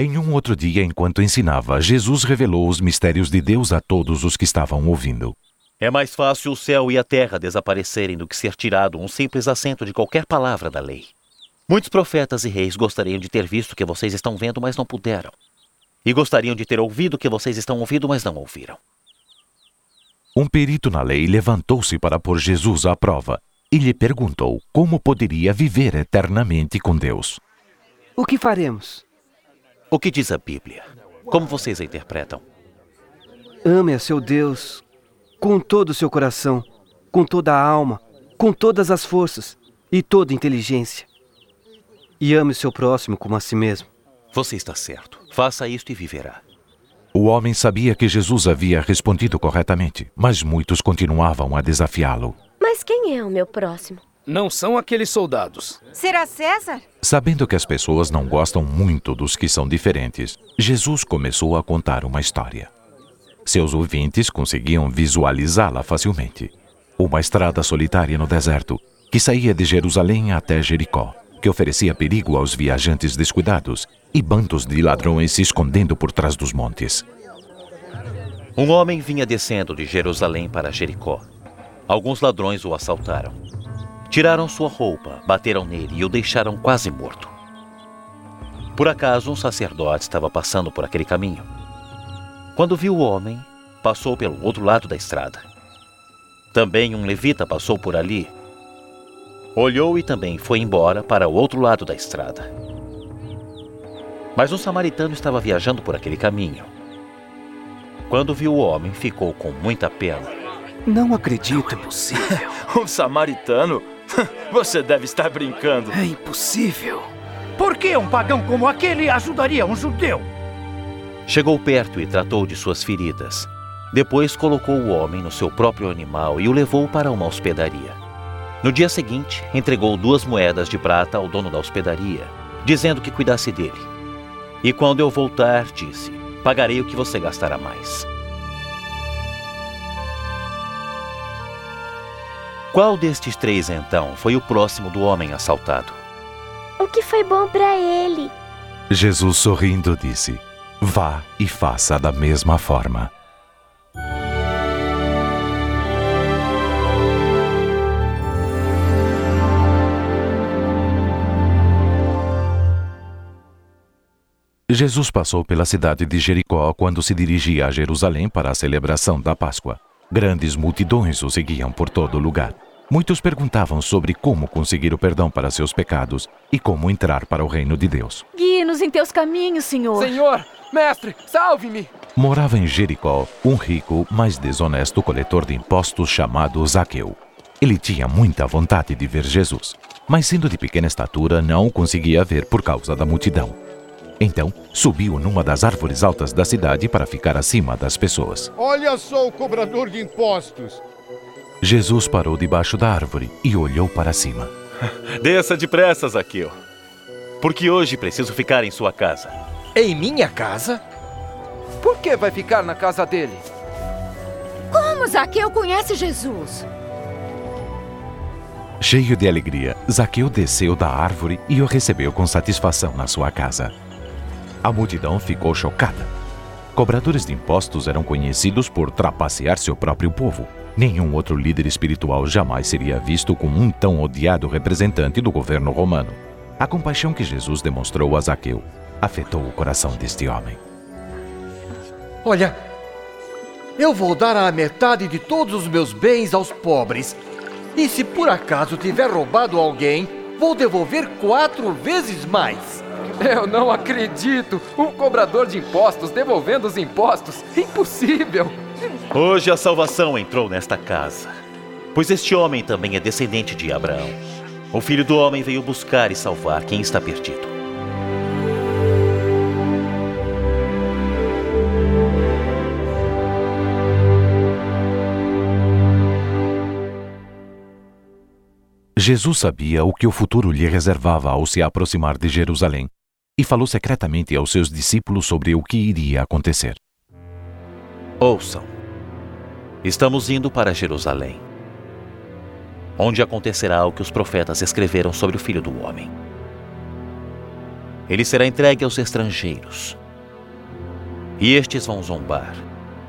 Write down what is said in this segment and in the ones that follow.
Em um outro dia, enquanto ensinava, Jesus revelou os mistérios de Deus a todos os que estavam ouvindo. É mais fácil o céu e a terra desaparecerem do que ser tirado um simples acento de qualquer palavra da lei. Muitos profetas e reis gostariam de ter visto o que vocês estão vendo, mas não puderam. E gostariam de ter ouvido o que vocês estão ouvindo, mas não ouviram. Um perito na lei levantou-se para pôr Jesus à prova e lhe perguntou como poderia viver eternamente com Deus. O que faremos? O que diz a Bíblia? Como vocês a interpretam? Ame a seu Deus com todo o seu coração, com toda a alma, com todas as forças e toda a inteligência. E ame o seu próximo como a si mesmo. Você está certo. Faça isto e viverá. O homem sabia que Jesus havia respondido corretamente, mas muitos continuavam a desafiá-lo. Mas quem é o meu próximo? Não são aqueles soldados. Será César? Sabendo que as pessoas não gostam muito dos que são diferentes, Jesus começou a contar uma história. Seus ouvintes conseguiam visualizá-la facilmente. Uma estrada solitária no deserto, que saía de Jerusalém até Jericó, que oferecia perigo aos viajantes descuidados e bandos de ladrões se escondendo por trás dos montes. Um homem vinha descendo de Jerusalém para Jericó. Alguns ladrões o assaltaram. Tiraram sua roupa, bateram nele e o deixaram quase morto. Por acaso, um sacerdote estava passando por aquele caminho. Quando viu o homem, passou pelo outro lado da estrada. Também um levita passou por ali. Olhou e também foi embora para o outro lado da estrada. Mas um samaritano estava viajando por aquele caminho. Quando viu o homem, ficou com muita pena. Não acredito. Não é possível. um samaritano? Você deve estar brincando. É impossível. Por que um pagão como aquele ajudaria um judeu? Chegou perto e tratou de suas feridas. Depois colocou o homem no seu próprio animal e o levou para uma hospedaria. No dia seguinte, entregou duas moedas de prata ao dono da hospedaria, dizendo que cuidasse dele. E quando eu voltar, disse: Pagarei o que você gastará mais. Qual destes três, então, foi o próximo do homem assaltado? O que foi bom para ele? Jesus sorrindo disse: Vá e faça da mesma forma. Jesus passou pela cidade de Jericó quando se dirigia a Jerusalém para a celebração da Páscoa. Grandes multidões o seguiam por todo lugar. Muitos perguntavam sobre como conseguir o perdão para seus pecados e como entrar para o reino de Deus. Guie-nos em teus caminhos, Senhor. Senhor, mestre, salve-me! Morava em Jericó um rico, mas desonesto coletor de impostos chamado Zaqueu. Ele tinha muita vontade de ver Jesus, mas sendo de pequena estatura não o conseguia ver por causa da multidão. Então, subiu numa das árvores altas da cidade para ficar acima das pessoas. Olha só o cobrador de impostos. Jesus parou debaixo da árvore e olhou para cima. Desça depressa, Zaqueu. Porque hoje preciso ficar em sua casa. Em minha casa? Por que vai ficar na casa dele? Como Zaqueu conhece Jesus? Cheio de alegria, Zaqueu desceu da árvore e o recebeu com satisfação na sua casa. A multidão ficou chocada. Cobradores de impostos eram conhecidos por trapacear seu próprio povo. Nenhum outro líder espiritual jamais seria visto como um tão odiado representante do governo romano. A compaixão que Jesus demonstrou a Zaqueu afetou o coração deste homem. Olha, eu vou dar a metade de todos os meus bens aos pobres. E se por acaso tiver roubado alguém, vou devolver quatro vezes mais. Eu não acredito! Um cobrador de impostos devolvendo os impostos? Impossível! Hoje a salvação entrou nesta casa, pois este homem também é descendente de Abraão. O filho do homem veio buscar e salvar quem está perdido. Jesus sabia o que o futuro lhe reservava ao se aproximar de Jerusalém e falou secretamente aos seus discípulos sobre o que iria acontecer. Ouçam. Estamos indo para Jerusalém, onde acontecerá o que os profetas escreveram sobre o filho do homem. ele será entregue aos estrangeiros. E estes vão zombar,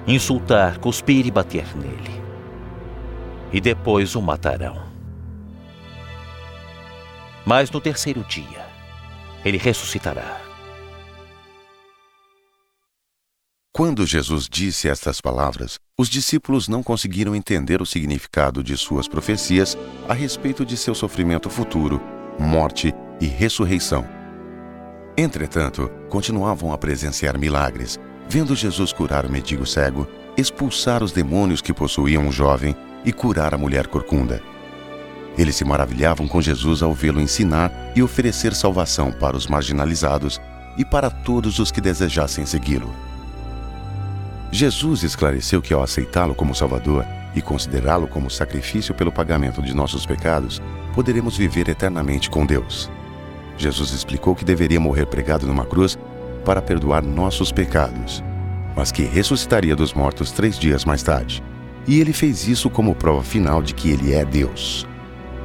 insultar, cuspir e bater nele. E depois o matarão. Mas no terceiro dia, ele ressuscitará. Quando Jesus disse estas palavras, os discípulos não conseguiram entender o significado de suas profecias a respeito de seu sofrimento futuro, morte e ressurreição. Entretanto, continuavam a presenciar milagres, vendo Jesus curar o mendigo cego, expulsar os demônios que possuíam o jovem e curar a mulher corcunda. Eles se maravilhavam com Jesus ao vê-lo ensinar e oferecer salvação para os marginalizados e para todos os que desejassem segui-lo. Jesus esclareceu que ao aceitá-lo como Salvador e considerá-lo como sacrifício pelo pagamento de nossos pecados, poderemos viver eternamente com Deus. Jesus explicou que deveria morrer pregado numa cruz para perdoar nossos pecados, mas que ressuscitaria dos mortos três dias mais tarde. E ele fez isso como prova final de que ele é Deus.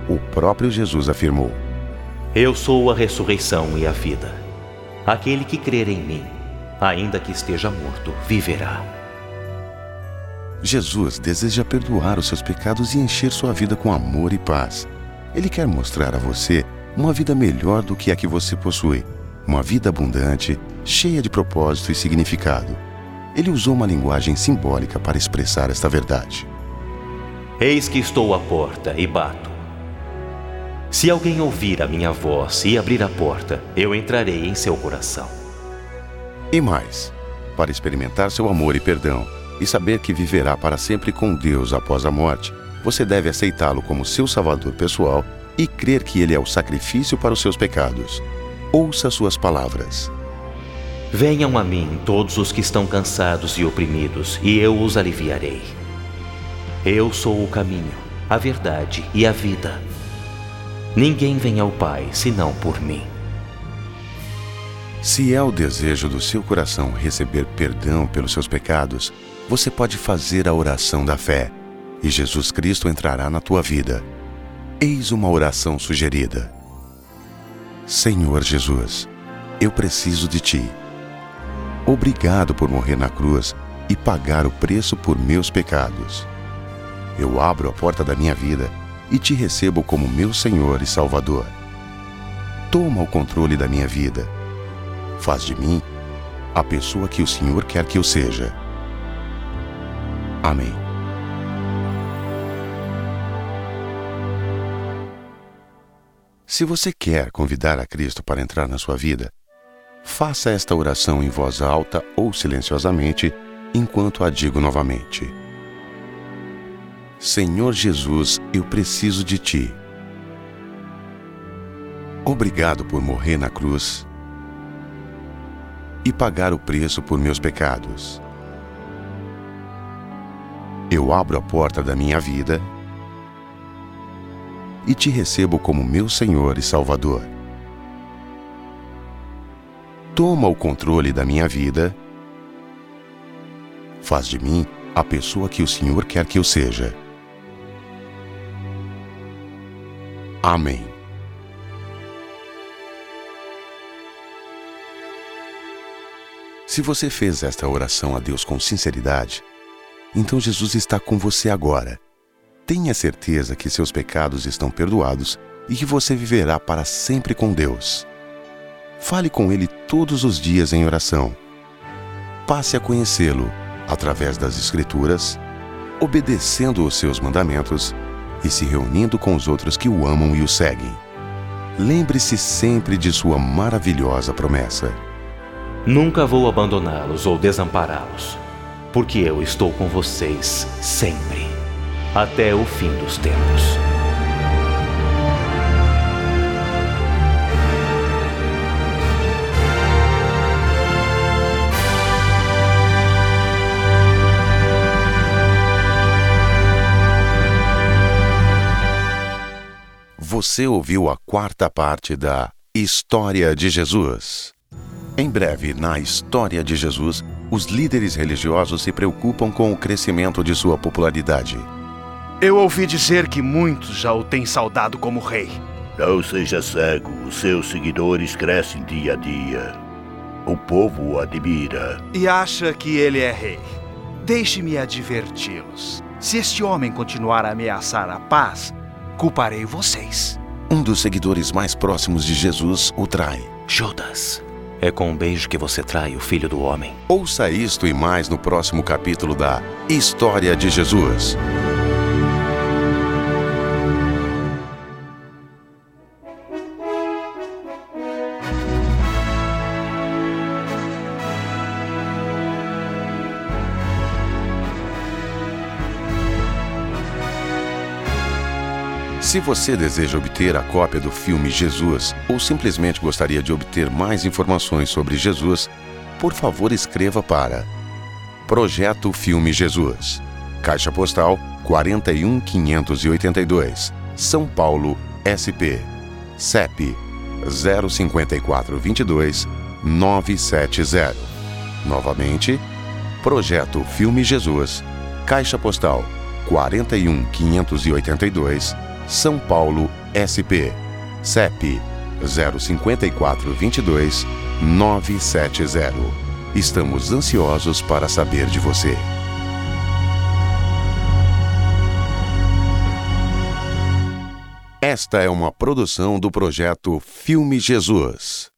O próprio Jesus afirmou: Eu sou a ressurreição e a vida. Aquele que crer em mim, ainda que esteja morto, viverá. Jesus deseja perdoar os seus pecados e encher sua vida com amor e paz. Ele quer mostrar a você uma vida melhor do que a que você possui, uma vida abundante, cheia de propósito e significado. Ele usou uma linguagem simbólica para expressar esta verdade. Eis que estou à porta e bato. Se alguém ouvir a minha voz e abrir a porta, eu entrarei em seu coração. E mais, para experimentar seu amor e perdão e saber que viverá para sempre com Deus após a morte, você deve aceitá-lo como seu salvador pessoal e crer que ele é o sacrifício para os seus pecados. Ouça suas palavras. Venham a mim todos os que estão cansados e oprimidos, e eu os aliviarei. Eu sou o caminho, a verdade e a vida. Ninguém vem ao Pai senão por mim. Se é o desejo do seu coração receber perdão pelos seus pecados, você pode fazer a oração da fé e Jesus Cristo entrará na tua vida. Eis uma oração sugerida. Senhor Jesus, eu preciso de ti. Obrigado por morrer na cruz e pagar o preço por meus pecados. Eu abro a porta da minha vida e te recebo como meu Senhor e Salvador. Toma o controle da minha vida. Faz de mim a pessoa que o Senhor quer que eu seja. Amém. Se você quer convidar a Cristo para entrar na sua vida, faça esta oração em voz alta ou silenciosamente enquanto a digo novamente. Senhor Jesus, eu preciso de Ti. Obrigado por morrer na cruz e pagar o preço por meus pecados. Eu abro a porta da minha vida e te recebo como meu Senhor e Salvador. Toma o controle da minha vida. Faz de mim a pessoa que o Senhor quer que eu seja. Amém. Se você fez esta oração a Deus com sinceridade, então Jesus está com você agora. Tenha certeza que seus pecados estão perdoados e que você viverá para sempre com Deus. Fale com Ele todos os dias em oração. Passe a conhecê-lo através das Escrituras, obedecendo os seus mandamentos e se reunindo com os outros que o amam e o seguem. Lembre-se sempre de sua maravilhosa promessa. Nunca vou abandoná-los ou desampará-los porque eu estou com vocês sempre, até o fim dos tempos. Você ouviu a quarta parte da História de Jesus. Em breve, na História de Jesus, os líderes religiosos se preocupam com o crescimento de sua popularidade. Eu ouvi dizer que muitos já o têm saudado como rei. Não seja cego, os seus seguidores crescem dia a dia. O povo o admira. E acha que ele é rei. Deixe-me adverti-los. Se este homem continuar a ameaçar a paz, culparei vocês. Um dos seguidores mais próximos de Jesus o trai. Judas, é com um beijo que você trai o filho do homem. Ouça isto e mais no próximo capítulo da História de Jesus. Se você deseja obter a cópia do filme Jesus ou simplesmente gostaria de obter mais informações sobre Jesus, por favor escreva para Projeto Filme Jesus, Caixa Postal 41582, São Paulo, SP, CEP 05422 970. Novamente, Projeto Filme Jesus, Caixa Postal 41582, São Paulo, SP, CEP 05422 970. Estamos ansiosos para saber de você. Esta é uma produção do projeto Filme Jesus.